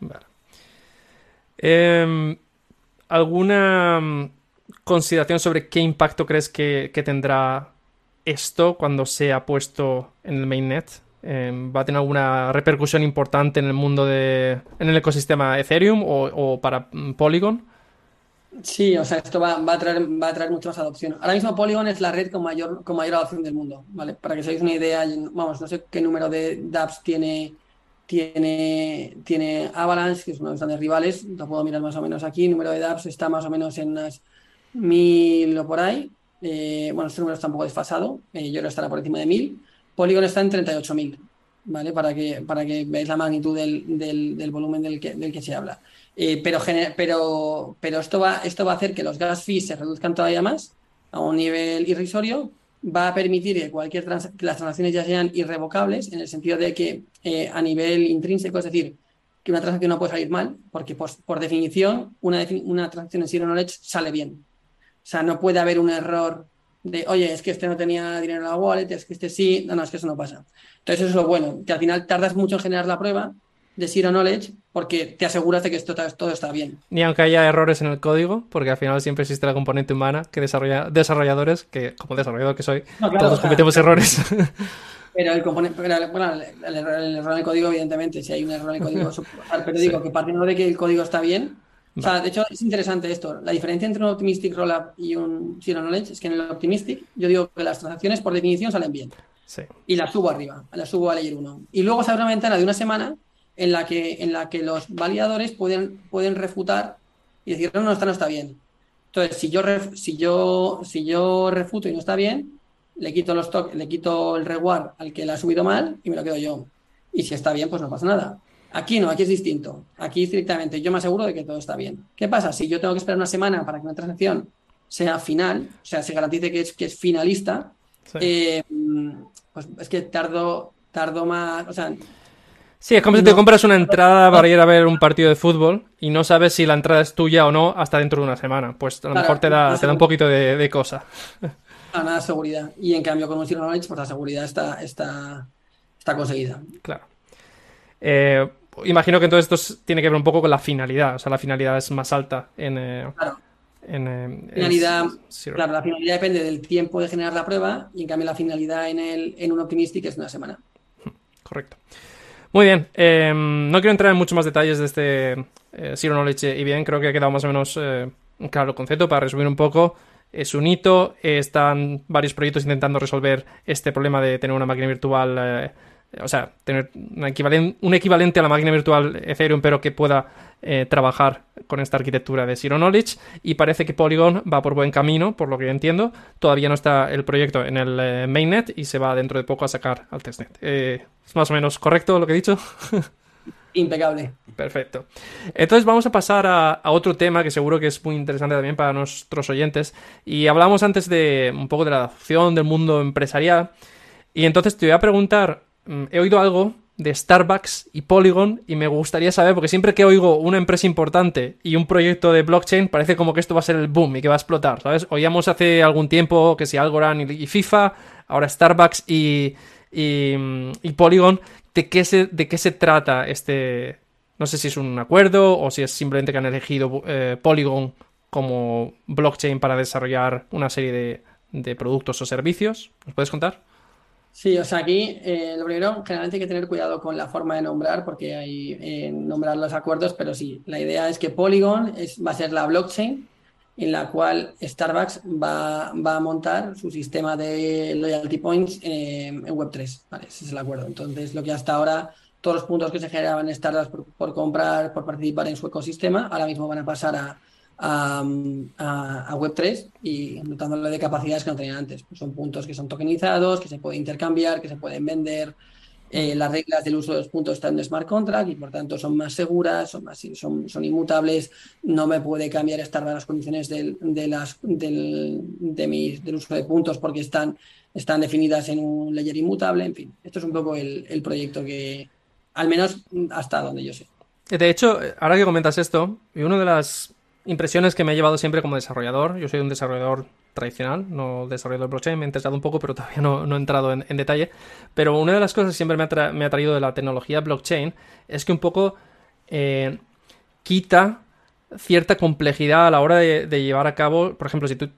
Vale. Em, ¿Alguna mm, consideración sobre qué impacto crees que, tendrá esto cuando sea puesto en el mainnet? Em, ¿Va a tener alguna repercusión importante en el mundo de. en el ecosistema Ethereum o, o para mm, Polygon? Sí, o sea, esto va, a traer, va a traer mucha más adopción. Ahora mismo Polygon es la red con mayor, con mayor adopción del mundo, ¿vale? Para que os hagáis una idea, vamos, no sé qué número de dApps tiene, tiene, tiene Avalanche, que es uno de los grandes rivales, lo puedo mirar más o menos aquí, el número de dApps está más o menos en unas mil o por ahí. Eh, bueno, este número está un poco desfasado, eh, yo creo estará por encima de mil. Polygon está en 38.000, ¿vale? Para que, para que veáis la magnitud del, del, del volumen del que, del que se habla. Eh, pero, pero, pero esto, va, esto va a hacer que los gas fees se reduzcan todavía más a un nivel irrisorio. Va a permitir que, cualquier las transacciones ya sean irrevocables, en el sentido de que eh, a nivel intrínseco, es decir, que una transacción no puede salir mal, porque por, definición una, una transacción en Zero Knowledge sale bien. O sea, no puede haber un error de, oye, es que este no tenía dinero en la wallet, es que este sí, no, no, es que eso no pasa. Entonces eso es lo bueno, que al final tardas mucho en generar la prueba de Zero Knowledge porque te aseguras de que esto todo está bien. Ni aunque haya errores en el código, porque al final siempre existe la componente humana que desarrolla desarrolladores, que como desarrollador que soy, todos cometemos errores. Pero el componente, bueno, el, error en el código, evidentemente, si hay un error en el código, pero digo que partiendo de que el código está bien, o sea, de hecho es interesante esto. La diferencia entre un optimistic rollup y un zero knowledge es que en el optimistic yo digo que las transacciones por definición salen bien. Sí. Y las subo arriba, las subo a layer 1. Y luego se abre una ventana de una semana en la que, en la que los validadores pueden, pueden refutar y decir, no, no, esta no está bien. Entonces, si yo, si yo, si yo refuto y no está bien, le quito los le quito el reward al que la ha subido mal y me lo quedo yo. Y si está bien, pues no pasa nada. Aquí no, aquí es distinto. Aquí estrictamente yo me aseguro de que todo está bien. ¿Qué pasa? Si yo tengo que esperar una semana para que una transacción sea final, o sea, se garantice que es, que es finalista, eh, pues es que tardo, tardo más, o sea... Sí, es como si te compras una entrada para ir a ver un partido de fútbol y no sabes si la entrada es tuya o no hasta dentro de una semana. Pues a lo mejor te da, te da un poquito de, de cosa. nada de seguridad. Y en cambio con un Zero Knowledge, pues la seguridad está, está, está conseguida. Claro. Eh, imagino que entonces esto tiene que ver un poco con la finalidad. O sea, la finalidad es más alta en... Eh, claro. En, finalidad, claro, la finalidad depende del tiempo de generar la prueba y en cambio la finalidad en, el, en un Optimistic es una semana. Correcto. Muy bien, em, no quiero entrar en muchos más detalles de este eh, Zero Knowledge y bien, creo que ha quedado más o menos claro el concepto para resumir un poco es un hito. están varios proyectos intentando resolver este problema de tener una máquina virtual, eh, o sea, tener un equivalente, a la máquina virtual Ethereum, pero que pueda eh, trabajar con esta arquitectura de Zero Knowledge. Y parece que Polygon va por buen camino, por lo que yo entiendo. Todavía no está el proyecto en el eh, mainnet y se va dentro de poco a sacar al testnet. ¿Es más o menos correcto lo que he dicho? impecable. Perfecto. Entonces vamos a pasar a, otro tema que seguro que es muy interesante también para nuestros oyentes. Y hablamos antes de un poco de la adopción del mundo empresarial. Y entonces te voy a preguntar, he oído algo de Starbucks y Polygon y me gustaría saber, porque siempre que oigo una empresa importante y un proyecto de blockchain, parece como que esto va a ser el boom y que va a explotar, ¿sabes? Oíamos hace algún tiempo que si Algorand y FIFA, ahora Starbucks y, y, mm, y Polygon de qué se, de qué se trata este. No sé si es un acuerdo o si es simplemente que han elegido eh, Polygon como blockchain para desarrollar una serie de, productos o servicios. ¿Nos puedes contar? Sí, o sea, aquí eh, lo primero, generalmente hay que tener cuidado con la forma de nombrar, porque hay eh, nombrar los acuerdos, pero sí, la idea es que Polygon es, va a ser la blockchain en la cual Starbucks va, a montar su sistema de loyalty points en, Web3. Vale, ese es el acuerdo. Entonces, lo que hasta ahora, todos los puntos que se generaban en Starbucks por, comprar, por participar en su ecosistema, ahora mismo van a pasar a, a, Web3 y dotándole de capacidades que no tenían antes. Pues son puntos que son tokenizados, que se pueden intercambiar, que se pueden vender, eh, las reglas del uso de los puntos están en smart contract y por tanto son más seguras, son, más, son, son inmutables, no me puede cambiar estar las condiciones del, de las, del, de del uso de puntos porque están, están definidas en un layer inmutable, en fin, esto es un poco el, el proyecto que, al menos hasta donde yo sé. De hecho, ahora que comentas esto, y una de las impresiones que me ha llevado siempre como desarrollador, yo soy un desarrollador tradicional, no desarrollo el blockchain, me he interesado un poco, pero todavía no, he entrado en, detalle. Pero una de las cosas que siempre me ha, traído de la tecnología blockchain es que un poco eh, quita cierta complejidad a la hora de, llevar a cabo, por ejemplo, si tú,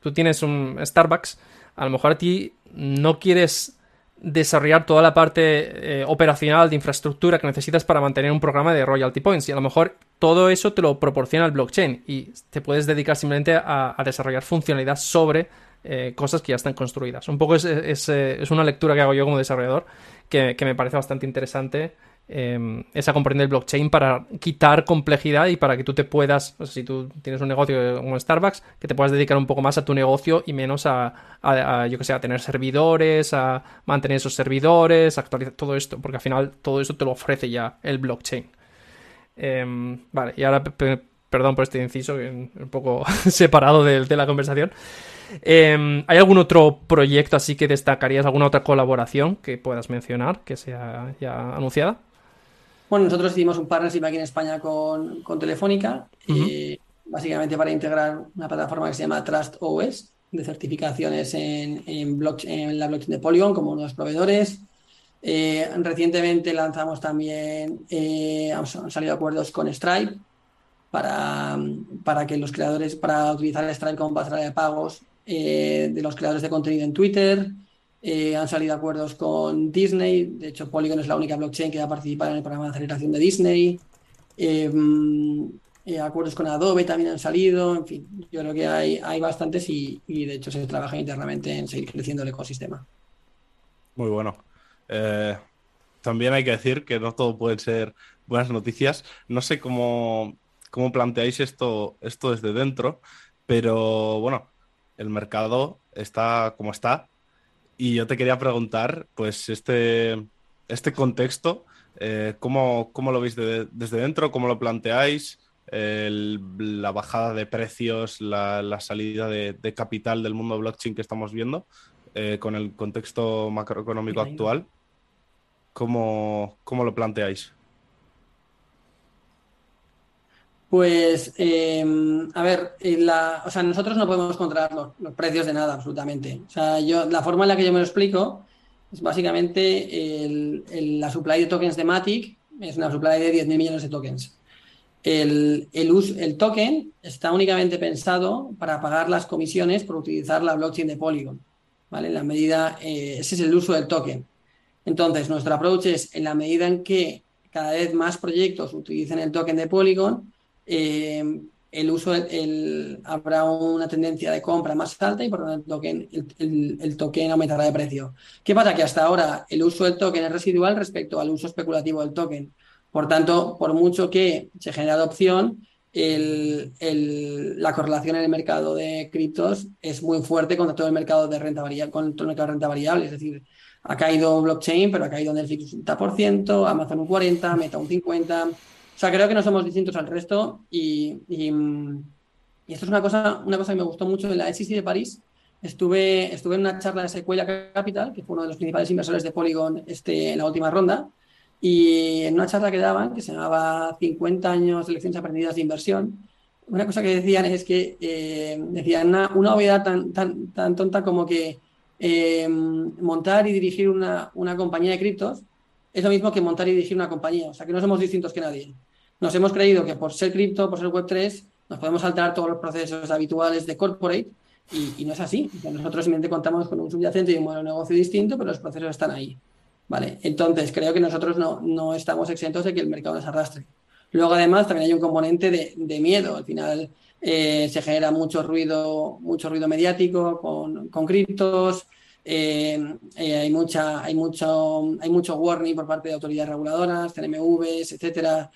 tú tienes un Starbucks, a lo mejor a ti no quieres desarrollar toda la parte eh, operacional de infraestructura que necesitas para mantener un programa de royalty points. Y a lo mejor todo eso te lo proporciona el blockchain y te puedes dedicar simplemente a, desarrollar funcionalidad sobre eh, cosas que ya están construidas. Un poco es, es, eh, una lectura que hago yo como desarrollador que, me parece bastante interesante em, esa comprender el blockchain para quitar complejidad y para que tú te puedas, si tú tienes un negocio como Starbucks, que te puedas dedicar un poco más a tu negocio y menos a, yo que sé, a tener servidores, a mantener esos servidores, actualizar todo esto, porque al final todo eso te lo ofrece ya el blockchain. Em, vale, y ahora, perdón por este inciso, un poco separado de, la conversación. Em, ¿Hay algún otro proyecto así que destacarías, alguna otra colaboración que puedas mencionar que sea ya anunciada? Bueno, nosotros hicimos un partnership aquí en España con, Telefónica, básicamente para integrar una plataforma que se llama Trust OS, de certificaciones en, en, en la blockchain de Polygon como unos proveedores. Eh, recientemente lanzamos también, eh, han, salido acuerdos con Stripe para, para, que los creadores, para utilizar Stripe como pasarela de pagos eh, de los creadores de contenido en Twitter. han salido acuerdos con Disney. De hecho, Polygon es la única blockchain que va a participar en el programa de aceleración de Disney. acuerdos con Adobe también han salido. En fin, yo creo que hay, hay bastantes y, y de hecho se trabaja internamente en seguir creciendo el ecosistema. Muy bueno. Eh, también hay que decir que no todo pueden ser buenas noticias. No sé cómo, cómo planteáis esto, esto desde dentro, pero bueno, el mercado está como está. Y yo te quería preguntar, pues, este, este contexto, eh, ¿cómo, lo veis desde dentro? ¿Cómo lo planteáis? la bajada de precios, la, salida de, capital del mundo blockchain que estamos viendo eh, con el contexto macroeconómico actual. ¿Cómo, lo planteáis? Pues, em, a ver, la, o sea, nosotros no podemos controlar los, precios de nada, absolutamente. O sea, yo, la forma en la que yo me lo explico es básicamente la supply de tokens de Matic es una supply de 10.000 millones de tokens. El, el, el token está únicamente pensado para pagar las comisiones por utilizar la blockchain de Polygon. ¿vale? En la medida, eh, ese es el uso del token. Entonces, nuestro approach es, en la medida en que cada vez más proyectos utilicen el token de Polygon, eh, el uso, el, habrá una tendencia de compra más alta y por lo tanto el token, aumentará de precio. ¿Qué pasa? Que hasta ahora el uso del token es residual respecto al uso especulativo del token. Por tanto, por mucho que se genere adopción, la correlación en el mercado de criptos es muy fuerte contra todo el mercado de renta variable, con todo el mercado de renta variable. Es decir, ha caído blockchain, pero ha caído Netflix un 30%, Amazon un 40%, Meta un 50%. O sea, creo que no somos distintos al resto y, y, esto es una cosa, una cosa que me gustó mucho en la SEC de París. Estuve, estuve en una charla de Sequoia Capital, que fue uno de los principales inversores de Polygon este, en la última ronda, y en una charla que daban, que se llamaba 50 años de lecciones aprendidas de inversión, una cosa que decían es que eh, decían una, una obviedad tan, tan, tan tonta como que Em, montar y dirigir una, compañía de criptos es lo mismo que montar y dirigir una compañía. O sea, que no somos distintos que nadie. Nos hemos creído que por ser cripto, por ser Web3, nos podemos saltar todos los procesos habituales de corporate y, no es así. Nosotros simplemente contamos con un subyacente y un modelo de negocio distinto, pero los procesos están ahí. ¿Vale? Entonces, creo que nosotros no, no estamos exentos de que el mercado nos arrastre. Luego, además, también hay un componente de, de miedo. Al final, eh, se genera mucho ruido, mucho ruido mediático con, con criptos, eh, eh, hay, mucha, hay, mucho, hay mucho warning por parte de autoridades reguladoras, CNMVs, etcétera.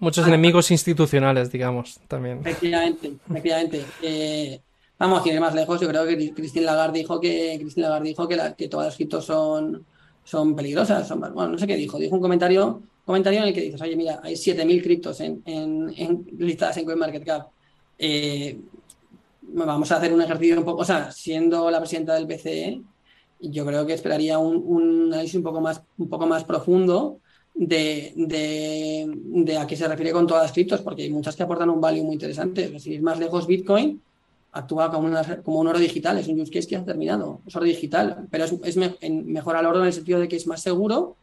muchos ah, enemigos institucionales, digamos, también. Efectivamente, efectivamente. vamos, a ir más lejos, yo creo que Christine Lagarde dijo que Christine Lagarde dijo que, que todas las criptos son, son peligrosas. bueno, no sé qué dijo. Dijo un comentario comentario en el que dices, oye, mira, hay 7.000 criptos en, en, listadas en CoinMarketCap. Eh, vamos a hacer un ejercicio un poco, o sea, siendo la presidenta del BCE, yo creo que esperaría un, análisis un poco más, un poco más profundo de, de, a qué se refiere con todas las criptos, porque hay muchas que aportan un value muy interesante. Si es más lejos, Bitcoin actúa como, como un oro digital, es un use case que ha terminado, es oro digital, pero es, es mejor al oro en el sentido de que es más seguro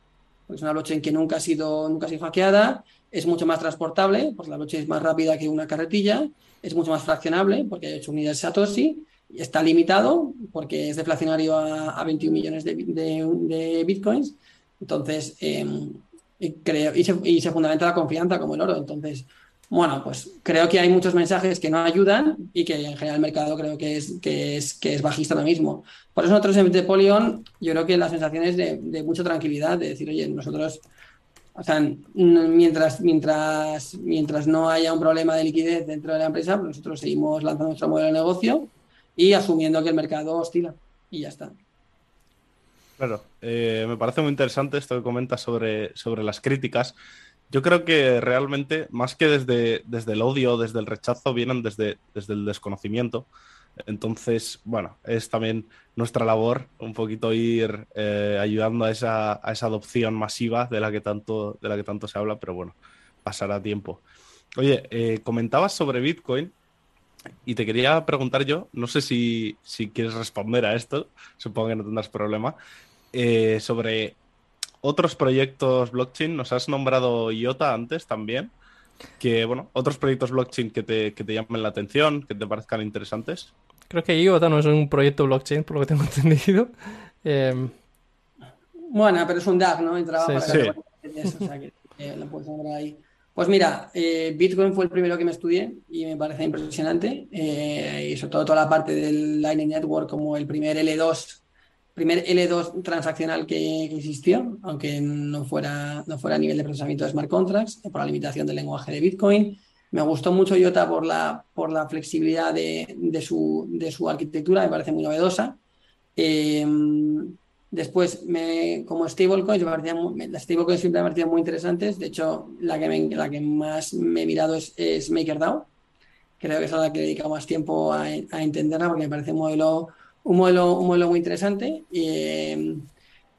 es una blockchain que nunca ha sido, nunca ha sido hackeada, es mucho más transportable, pues la blockchain es más rápida que una carretilla, es mucho más fraccionable porque hay 8 unidades Satoshi, está limitado porque es deflacionario a, 21 millones de, bitcoins, entonces, em, y se, y se fundamenta la confianza como el oro, entonces bueno, pues creo que hay muchos mensajes que no ayudan y que en general el mercado creo que es, que es, que es bajista ahora mismo. Por eso nosotros en de Polygon, yo creo que la sensación es de, mucha tranquilidad, de decir, oye, nosotros, o sea, mientras, mientras, mientras no haya un problema de liquidez dentro de la empresa, pues nosotros seguimos lanzando nuestro modelo de negocio y asumiendo que el mercado oscila y ya está. Claro, eh, me parece muy interesante esto que comentas sobre, sobre las críticas. Yo creo que realmente, más que desde, desde el odio, desde el rechazo, vienen desde, desde el desconocimiento. Entonces, bueno, es también nuestra labor un poquito ir eh, ayudando a esa, a esa, adopción masiva de la, que tanto, de la que tanto se habla, pero bueno, pasará tiempo. Oye, eh, comentabas sobre Bitcoin Y te quería preguntar yo, no sé si, quieres responder a esto, supongo que no tendrás problema, eh, sobre otros proyectos blockchain. Nos has nombrado IOTA antes también. Que, bueno, otros proyectos blockchain que te, que te llamen la atención, que te parezcan interesantes. Creo que IOTA no es un proyecto blockchain, por lo que tengo entendido. Em, bueno, pero es un DAG, ¿no? Y trabaja sí, para Eso, o sea que eh, lo puedes nombrar ahí. Pues mira, eh, Bitcoin fue el primero que me estudié y me parece impresionante. Eh, y sobre todo toda la parte del Lightning Network como el primer L2, primer L2 transaccional que, existió, aunque no fuera, no fuera a nivel de procesamiento de smart contracts, por la limitación del lenguaje de Bitcoin. Me gustó mucho IOTA por la, por la flexibilidad de, de, su, de su arquitectura, me parece muy novedosa. Eh, Después, me, como stablecoins, las stablecoins siempre me parecido muy interesantes. De hecho, la que, la que más me he mirado es, MakerDAO. Creo que es la que he dedicado más tiempo a, entenderla porque me parece un modelo, un modelo, un modelo muy interesante.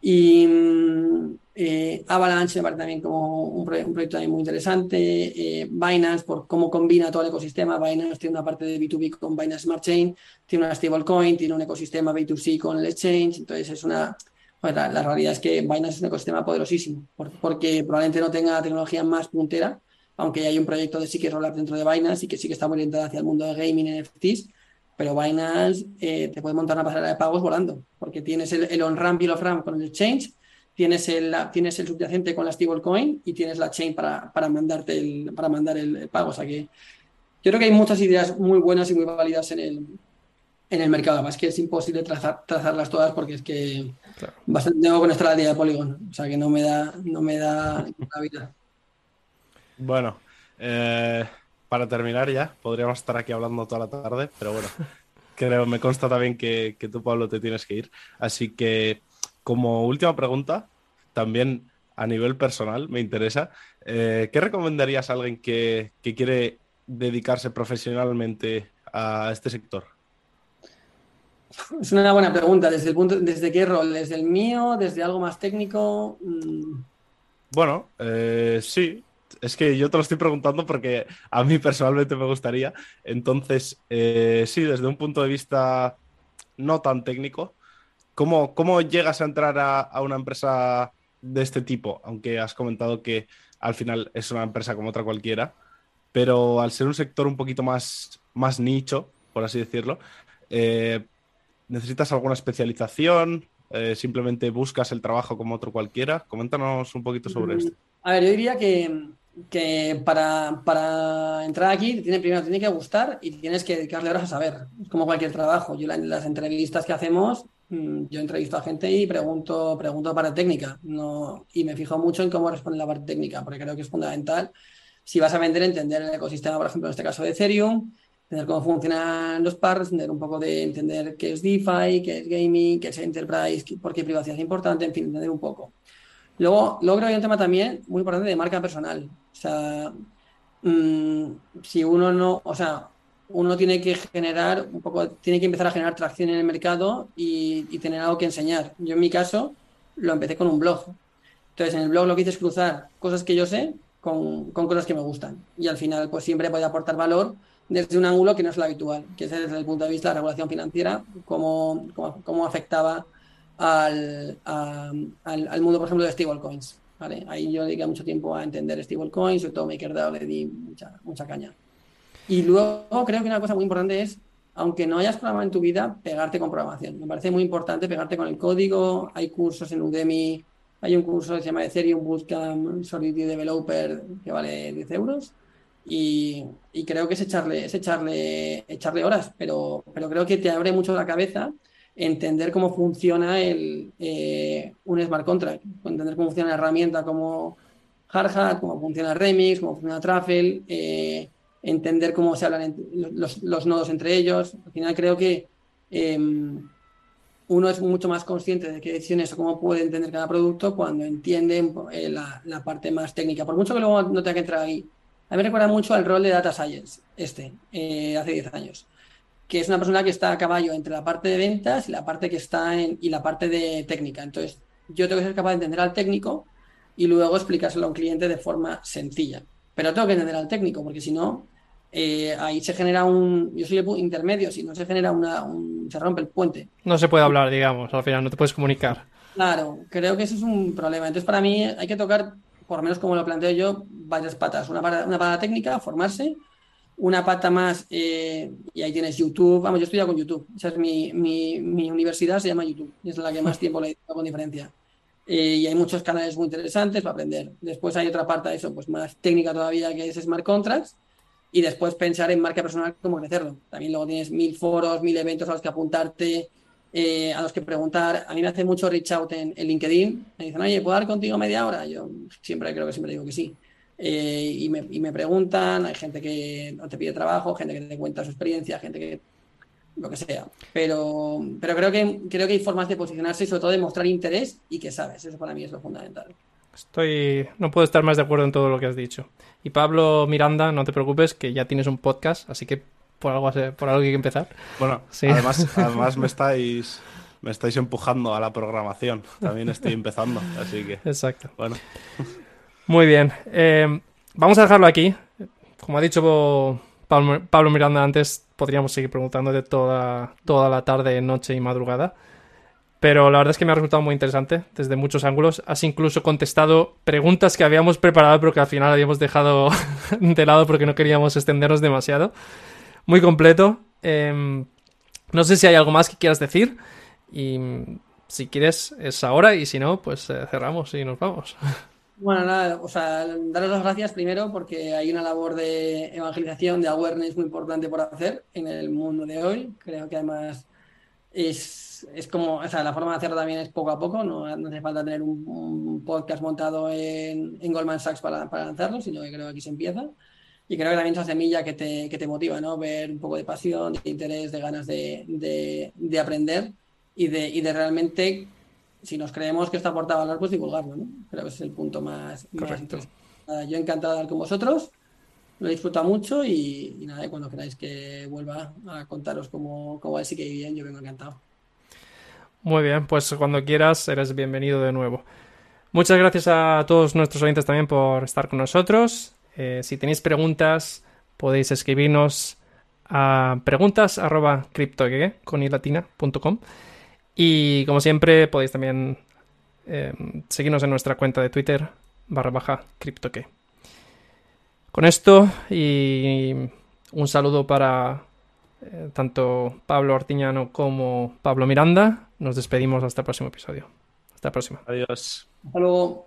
y eh, Avalanche me parece también como un, proyecto muy interesante. Eh, Binance, por cómo combina todo el ecosistema. Binance tiene una parte de B2B con Binance Smart Chain, tiene una stablecoin, tiene un ecosistema B2C con el exchange. Entonces, es una. la, realidad es que Binance es un ecosistema poderosísimo, porque probablemente no tenga tecnología más puntera, aunque hay un proyecto de sí que rolar dentro de Binance y que sí que está muy orientado hacia el mundo de gaming NFTs. Pero Binance eh, te puede montar una pasarela de pagos volando, porque tienes el, el on-ramp y el off-ramp con el exchange tienes el, tienes el subyacente con la stablecoin y tienes la chain para, para mandarte el, para mandar el, pago. O sea que yo creo que hay muchas ideas muy buenas y muy válidas en el, en el mercado. Además que es imposible trazar, trazarlas todas porque es que bastante tengo con esta idea de Polygon. O sea que no me da, no me da la vida. Bueno, eh, para terminar ya, podríamos estar aquí hablando toda la tarde, pero bueno, creo, me consta también que, que tú, Pablo, te tienes que ir. Así que como última pregunta, también a nivel personal me interesa, eh, ¿qué recomendarías a alguien que, quiere dedicarse profesionalmente a este sector? Es una buena pregunta. ¿Desde, el punto, ¿Desde qué rol? ¿Desde el mío? ¿Desde algo más técnico? Mm. Bueno, eh, sí. Es que yo te lo estoy preguntando porque a mí personalmente me gustaría. Entonces, eh, sí, desde un punto de vista no tan técnico, ¿Cómo, ¿Cómo, llegas a entrar a, una empresa de este tipo? Aunque has comentado que al final es una empresa como otra cualquiera, pero al ser un sector un poquito más, más nicho, por así decirlo, eh, ¿necesitas alguna especialización? Eh, ¿Simplemente buscas el trabajo como otro cualquiera? Coméntanos un poquito sobre esto. A ver, yo diría que, que para, para, entrar aquí tiene, primero tiene que gustar y tienes que dedicarle horas a saber. Es como cualquier trabajo. Yo en las entrevistas que hacemos Mm, yo entrevisto a gente y pregunto, pregunto para técnica no, y me fijo mucho en cómo responde la parte técnica, porque creo que es fundamental. Si vas a vender, entender el ecosistema, por ejemplo, en este caso de Ethereum, entender cómo funcionan los pars, entender un poco de entender qué es DeFi, qué es gaming, qué es enterprise, por qué privacidad es importante, en fin, entender un poco. Luego, luego creo que hay un tema también muy importante de marca personal. O sea, mm, si uno no, o sea, uno tiene que generar un poco, tiene que empezar a generar tracción en el mercado y, tener algo que enseñar. Yo en mi caso lo empecé con un blog. Entonces en el blog lo que hice es cruzar cosas que yo sé con, cosas que me gustan. Y al final pues siempre puede aportar valor desde un ángulo que no es lo habitual, que es desde el punto de vista de la regulación financiera, cómo, cómo, afectaba al, al, mundo, por ejemplo, de stablecoins. ¿Vale? Ahí yo dediqué mucho tiempo a entender stablecoins, sobre todo MakerDAO le di mucha, mucha caña. Y luego creo que una cosa muy importante es, aunque no hayas programado en tu vida, pegarte con programación. Me parece muy importante pegarte con el código. Hay cursos en Udemy, hay un curso que se llama Ethereum Bootcamp Solidity Developer que vale 10 euros. Y, creo que es echarle, es echarle, echarle horas, pero, pero creo que te abre mucho la cabeza entender cómo funciona el, eh, un smart contract, entender cómo funciona la herramienta como Hardhat, cómo funciona Remix, cómo funciona Truffle, eh, entender cómo se hablan los, nodos entre ellos. Al final creo que em, uno es mucho más consciente de qué decisiones o cómo puede entender cada producto cuando entiende eh, la, parte más técnica. Por mucho que luego no tenga que entrar ahí. A mí me recuerda mucho al rol de Data Science, este, eh, hace 10 años, que es una persona que está a caballo entre la parte de ventas y la parte que está en, y la parte de técnica. Entonces, yo tengo que ser capaz de entender al técnico y luego explicárselo a un cliente de forma sencilla. Pero tengo que entender al técnico, porque si no, eh, ahí se genera un. Yo soy el intermedio, si no se genera una. Un, se rompe el puente. No se puede hablar, digamos, al final, no te puedes comunicar. Claro, creo que eso es un problema. Entonces, para mí hay que tocar, por lo menos como lo planteo yo, varias patas. Una una pata técnica, formarse. Una pata más, eh, y ahí tienes YouTube. Vamos, yo estudio con YouTube. Esa es mi, mi, mi universidad, se llama YouTube. Y es la que más tiempo le he con diferencia. Eh, y hay muchos canales muy interesantes para aprender. Después hay otra parte de eso, pues más técnica todavía, que es Smart Contracts. Y después pensar en marca personal, cómo crecerlo. También luego tienes mil foros, mil eventos a los que apuntarte, eh, a los que preguntar. A mí me hace mucho reach out en, LinkedIn. Me dicen, oye, ¿puedo dar contigo media hora? Yo siempre creo que siempre digo que sí. Eh, y, me, y, me, preguntan, hay gente que no te pide trabajo, gente que te cuenta su experiencia, gente que lo que sea. Pero, pero creo, que, creo que hay formas de posicionarse y sobre todo de mostrar interés y que sabes. Eso para mí es lo fundamental. Estoy. No puedo estar más de acuerdo en todo lo que has dicho. Y Pablo Miranda, no te preocupes, que ya tienes un podcast, así que por algo, por algo hay que empezar. Bueno, además, además me estáis. Me estáis empujando a la programación. También estoy empezando, así que. Exacto. Bueno. Muy bien. Eh, vamos a dejarlo aquí. Como ha dicho Pablo Miranda antes, podríamos seguir preguntando de toda, toda la tarde, noche y madrugada. Pero la verdad es que me ha resultado muy interesante desde muchos ángulos. Has incluso contestado preguntas que habíamos preparado pero que al final habíamos dejado de lado porque no queríamos extendernos demasiado. Muy completo. Em, no sé si hay algo más que quieras decir. Y si quieres es ahora y si no, pues eh, cerramos y nos vamos. Bueno, nada, o sea, daros las gracias primero porque hay una labor de evangelización, de awareness muy importante por hacer en el mundo de hoy. Creo que además es, es como, o sea, la forma de hacerlo también es poco a poco, no, hace falta tener un, podcast montado en, en, Goldman Sachs para, para, lanzarlo, sino que creo que aquí se empieza. Y creo que también esa semilla que te, que te motiva, ¿no? Ver un poco de pasión, de interés, de ganas de, de, de aprender y de, y de realmente si nos creemos que esto aporta valor, pues divulgarlo, ¿no? Creo que ese es el punto más, Correcto. Yo encantado de estar con vosotros, lo he disfrutado mucho y, nada, cuando queráis que vuelva a contaros cómo, cómo es y que bien, yo vengo encantado. Muy bien, pues cuando quieras eres bienvenido de nuevo. Muchas gracias a todos nuestros oyentes también por estar con nosotros. Eh, si tenéis preguntas, podéis escribirnos a preguntas arroba con y como siempre, podéis también eh, seguirnos en nuestra cuenta de Twitter barra baja criptoque. Con esto y un saludo para eh, tanto Pablo Artiñano como Pablo Miranda. Nos despedimos hasta el próximo episodio. Hasta la próxima. Adiós. Hasta luego.